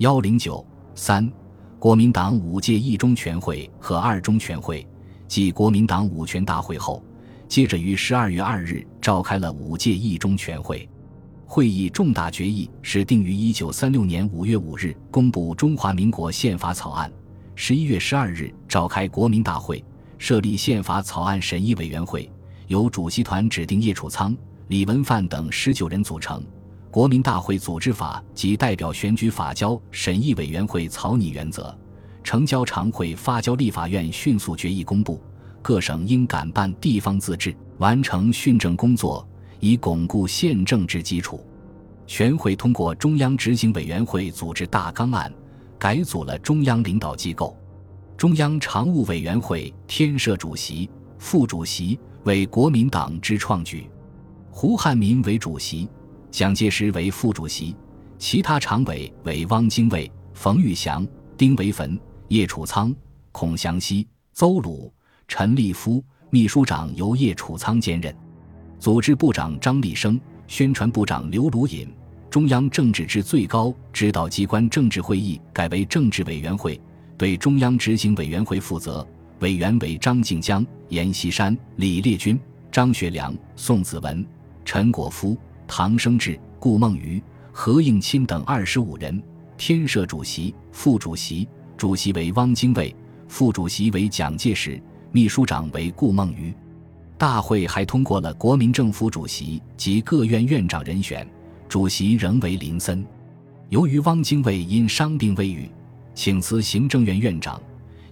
幺零九三，国民党五届一中全会和二中全会继国民党五全大会后，接着于十二月二日召开了五届一中全会。会议重大决议是定于一九三六年五月五日公布中华民国宪法草案，十一月十二日召开国民大会，设立宪法草案审议委员会，由主席团指定叶楚仓、李文范等十九人组成。国民大会组织法及代表选举法交审议委员会草拟原则，呈交常会发交立法院迅速决议公布。各省应赶办地方自治，完成训政工作。以巩固宪政之基础，全会通过中央执行委员会组织大纲案，改组了中央领导机构。中央常务委员会添设主席、副主席为国民党之创举，胡汉民为主席，蒋介石为副主席，其他常委为汪精卫、冯玉祥、丁惟汾、叶楚仓、孔祥熙、邹鲁、陈立夫，秘书长由叶楚仓兼任。组织部长张立生，宣传部长刘鲁隐，中央政治之最高指导机关政治会议改为政治委员会，对中央执行委员会负责。委员为张静江、阎锡山、李烈钧、张学良、宋子文、陈果夫、唐生智、顾梦渔、何应钦等二十五人。天社主席、副主席，主席为汪精卫，副主席为蒋介石，秘书长为顾梦渔。大会还通过了国民政府主席及各院院长人选，主席仍为林森。由于汪精卫因伤病未愈，请辞行政院院长，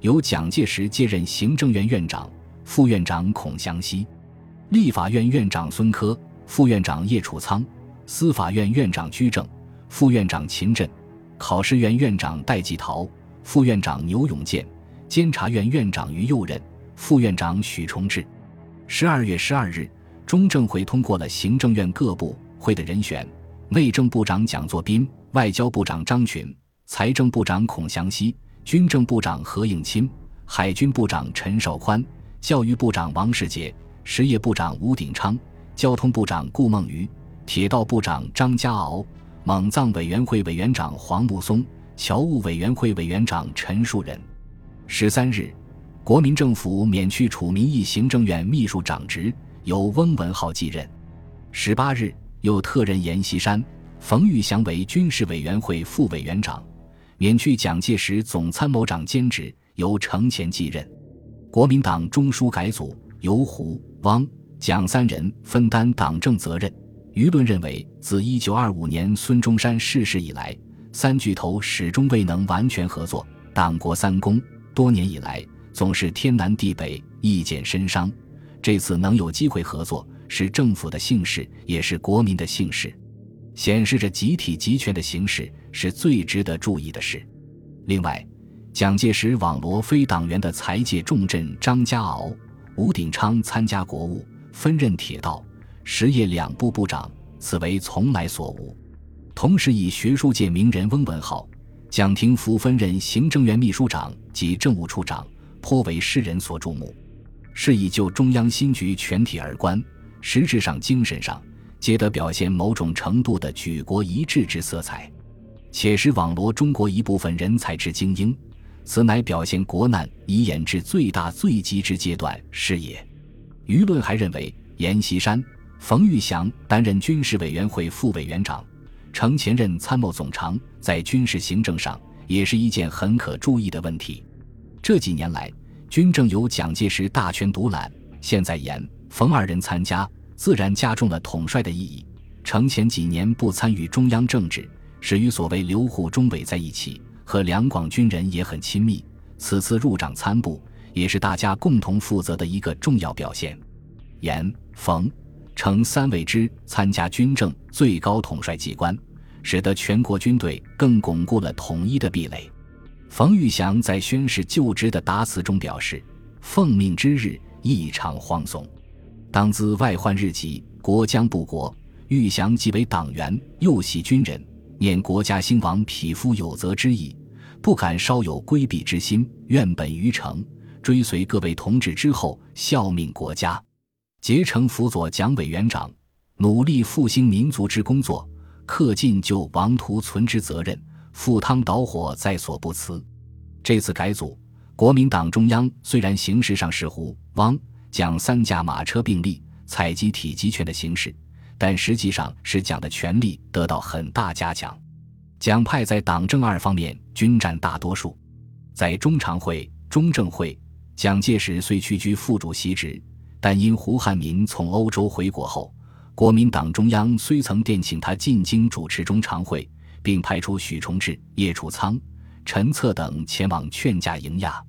由蒋介石接任行政院院长，副院长孔祥熙，立法院院长孙科，副院长叶楚仓，司法院院长居正，副院长秦振，考试院院长戴季陶，副院长牛永健，监察院院长于右任，副院长许崇智。十二月十二日，中正会通过了行政院各部会的人选：内政部长蒋作斌、外交部长张群、财政部长孔祥熙、军政部长何应钦、海军部长陈绍宽、教育部长王世杰、实业部长吴鼎昌、交通部长顾孟余、铁道部长张家敖、蒙藏委员会委员长黄木松、侨务委员会委员长陈树人。十三日。国民政府免去楚民义行政院秘书长职，由翁文浩继任。十八日，又特任阎锡山、冯玉祥为军事委员会副委员长，免去蒋介石总参谋长兼职，由程潜继任。国民党中枢改组，由胡、汪、蒋三人分担党政责任。舆论认为，自一九二五年孙中山逝世以来，三巨头始终未能完全合作。党国三公多年以来。总是天南地北，意见深伤。这次能有机会合作，是政府的幸事，也是国民的幸事，显示着集体集权的形式，是最值得注意的事。另外，蒋介石网罗非党员的财界重镇张家敖、吴鼎昌参加国务，分任铁道、实业两部部长，此为从来所无。同时，以学术界名人翁文浩、蒋廷福分任行政院秘书长及政务处长。颇为世人所注目，是以就中央新局全体而观，实质上、精神上，皆得表现某种程度的举国一致之色彩，且是网罗中国一部分人才之精英，此乃表现国难已演至最大最急之阶段是也。舆论还认为，阎锡山、冯玉祥担任军事委员会副委员长，程前任参谋总长，在军事行政上也是一件很可注意的问题。这几年来，军政由蒋介石大权独揽，现在阎、冯二人参加，自然加重了统帅的意义。程前几年不参与中央政治，是与所谓刘沪中委在一起，和两广军人也很亲密。此次入掌参部，也是大家共同负责的一个重要表现。严、冯、程三位之参加军政最高统帅机关，使得全国军队更巩固了统一的壁垒。冯玉祥在宣誓就职的答词中表示：“奉命之日异常荒松，当兹外患日急，国将不国。玉祥既为党员，又系军人，念国家兴亡，匹夫有责之意，不敢稍有规避之心，愿本于诚，追随各位同志之后，效命国家，竭诚辅佐蒋委员长，努力复兴民族之工作，恪尽救亡图存之责任。”赴汤蹈火在所不辞。这次改组，国民党中央虽然形式上是胡、汪、蒋三驾马车并立、采集体集权的形式，但实际上是蒋的权力得到很大加强。蒋派在党政二方面均占大多数，在中常会、中正会，蒋介石虽屈居副主席职，但因胡汉民从欧洲回国后，国民党中央虽曾电请他进京主持中常会，并派出许崇智、叶楚仓、陈策等前往劝架迎亚。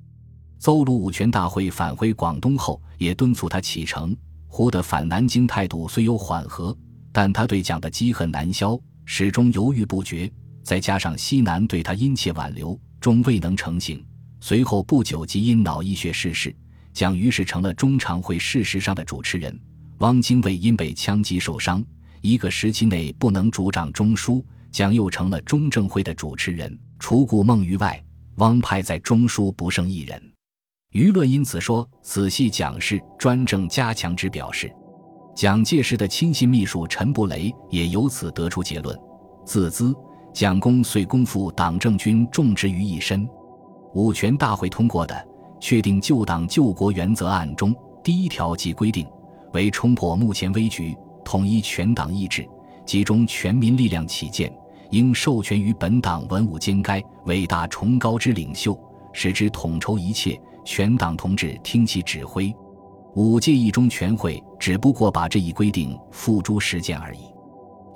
邹鲁五权大会返回广东后，也敦促他启程。胡的反南京态度虽有缓和，但他对蒋的积恨难消，始终犹豫不决。再加上西南对他殷切挽留，终未能成行。随后不久即因脑溢血逝世，蒋于是成了中常会事实上的主持人。汪精卫因被枪击受伤，一个时期内不能主掌中枢，蒋又成了中正会的主持人。除顾孟余外，汪派在中枢不胜一人。舆论因此说此系蒋氏专政加强之表示。蒋介石的亲信秘书陈布雷也由此得出结论：自资。蒋公遂功负党政军重职于一身。五权大会通过的《确定救党救国原则案》中，第一条即规定，为冲破目前危局，统一全党意志，集中全民力量起见，应授权于本党文武兼该伟大崇高之领袖，使之统筹一切，全党同志听其指挥。五届一中全会只不过把这一规定付诸实践而已。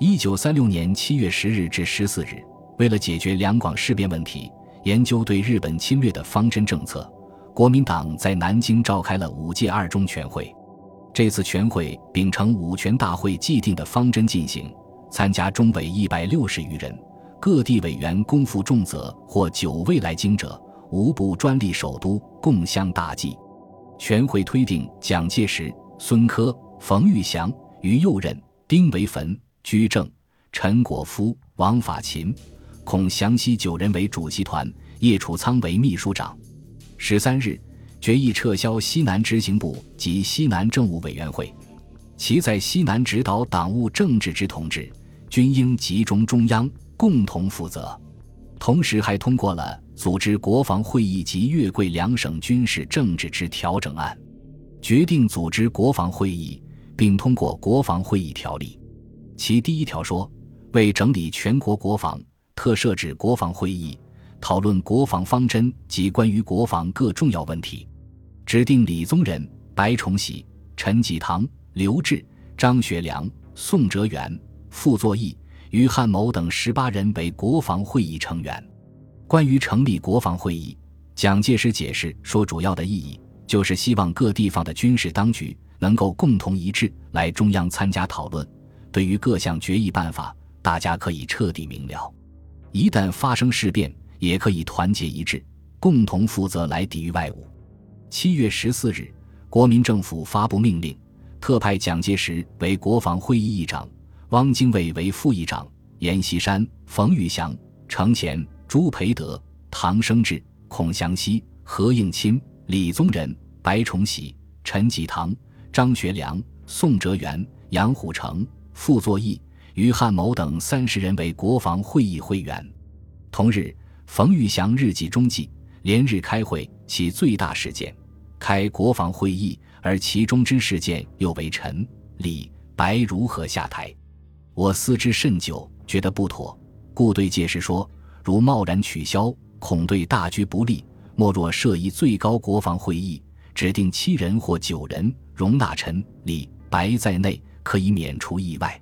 一九三六年七月十日至十四日，为了解决两广事变问题，研究对日本侵略的方针政策，国民党在南京召开了五届二中全会。这次全会秉承五全大会既定的方针进行，参加中委一百六十余人，各地委员公负重责或久未来京者，无不专利首都，共襄大计。全会推定蒋介石、孙科、冯玉祥、于右任、丁惟汾。居正、陈果夫、王法勤、孔祥熙九人为主席团，叶楚仓为秘书长。十三日，决议撤销西南执行部及西南政务委员会，其在西南指导党务政治之同志，均应集中中央，共同负责。同时，还通过了组织国防会议及粤桂两省军事政治之调整案，决定组织国防会议，并通过国防会议条例。其第一条说，为整理全国国防，特设置国防会议，讨论国防方针及关于国防各重要问题，指定李宗仁、白崇禧、陈济棠、刘峙、张学良、宋哲元、傅作义、于汉谋等十八人为国防会议成员。关于成立国防会议，蒋介石解释说，主要的意义就是希望各地方的军事当局能够共同一致来中央参加讨论。对于各项决议办法，大家可以彻底明了。一旦发生事变，也可以团结一致，共同负责来抵御外侮。七月十四日，国民政府发布命令，特派蒋介石为国防会议议长，汪精卫为副议长，阎锡山、冯玉祥、程潜、朱培德、唐生智、孔祥熙、何应钦、李宗仁、白崇禧、陈济棠、张学良、宋哲元、杨虎城。傅作义、于汉谋等三十人为国防会议会员。同日，冯玉祥日记中记，连日开会，其最大事件，开国防会议，而其中之事件又为陈、李、白如何下台？我思之甚久，觉得不妥，故对解释说：如贸然取消，恐对大局不利。莫若设一最高国防会议，指定七人或九人，容纳陈、李、白在内。可以免除意外。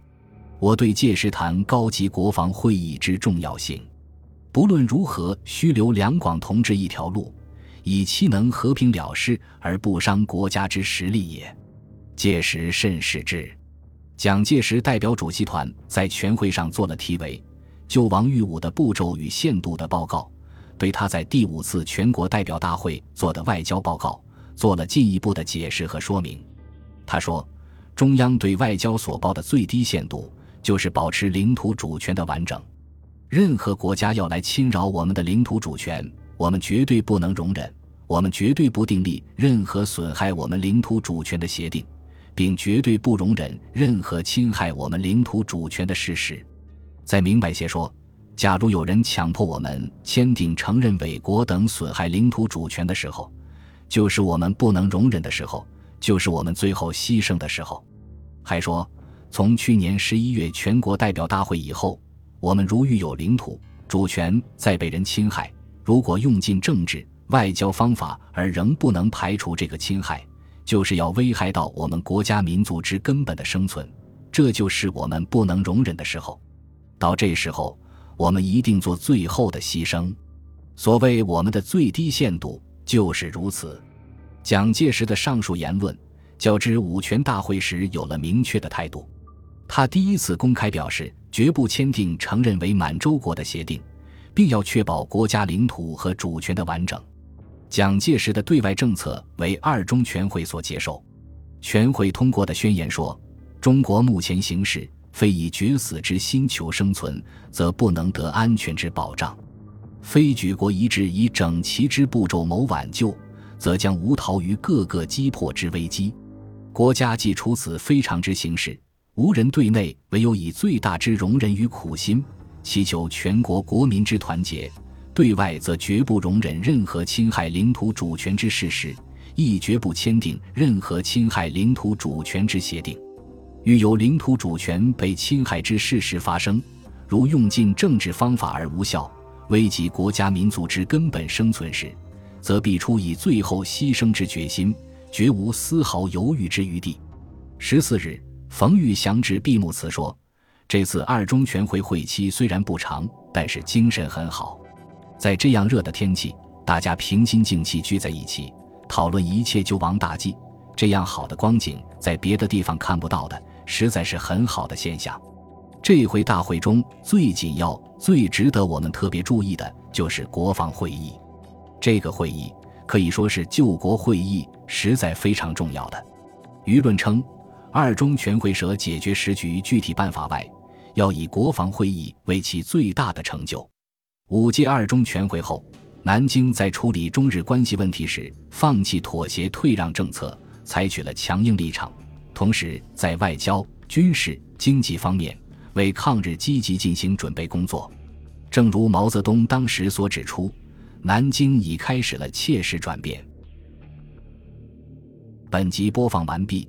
我对届时谈高级国防会议之重要性，不论如何，须留两广同志一条路，以期能和平了事而不伤国家之实力也。届时甚是之。蒋介石代表主席团在全会上做了题为《就王玉武的步骤与限度的报告》，对他在第五次全国代表大会做的外交报告做了进一步的解释和说明。他说。中央对外交所报的最低限度，就是保持领土主权的完整。任何国家要来侵扰我们的领土主权，我们绝对不能容忍。我们绝对不订立任何损害我们领土主权的协定，并绝对不容忍任何侵害我们领土主权的事实。再明白些说，假如有人强迫我们签订承认伪国等损害领土主权的时候，就是我们不能容忍的时候，就是我们最后牺牲的时候。还说，从去年十一月全国代表大会以后，我们如遇有领土主权在被人侵害，如果用尽政治外交方法而仍不能排除这个侵害，就是要危害到我们国家民族之根本的生存，这就是我们不能容忍的时候。到这时候，我们一定做最后的牺牲。所谓我们的最低限度就是如此。蒋介石的上述言论。较之五全大会时有了明确的态度，他第一次公开表示绝不签订承认为满洲国的协定，并要确保国家领土和主权的完整。蒋介石的对外政策为二中全会所接受，全会通过的宣言说：“中国目前形势，非以决死之心求生存，则不能得安全之保障；非举国一致以整齐之步骤谋挽救，则将无逃于各个击破之危机。”国家既处此非常之形势，无人对内唯有以最大之容忍与苦心，祈求全国国民之团结；对外则绝不容忍任何侵害领土主权之事实，亦绝不签订任何侵害领土主权之协定。遇有领土主权被侵害之事实发生，如用尽政治方法而无效，危及国家民族之根本生存时，则必出以最后牺牲之决心。绝无丝毫犹豫之余地。十四日，冯玉祥致闭幕词说：“这次二中全会会期虽然不长，但是精神很好。在这样热的天气，大家平心静气聚在一起，讨论一切救亡大计，这样好的光景，在别的地方看不到的，实在是很好的现象。这回大会中最紧要、最值得我们特别注意的，就是国防会议。这个会议。”可以说是救国会议，实在非常重要的。舆论称，二中全会舍解决时局具体办法外，要以国防会议为其最大的成就。五届二中全会后，南京在处理中日关系问题时，放弃妥协退让政策，采取了强硬立场，同时在外交、军事、经济方面为抗日积极进行准备工作。正如毛泽东当时所指出。南京已开始了切实转变。本集播放完毕，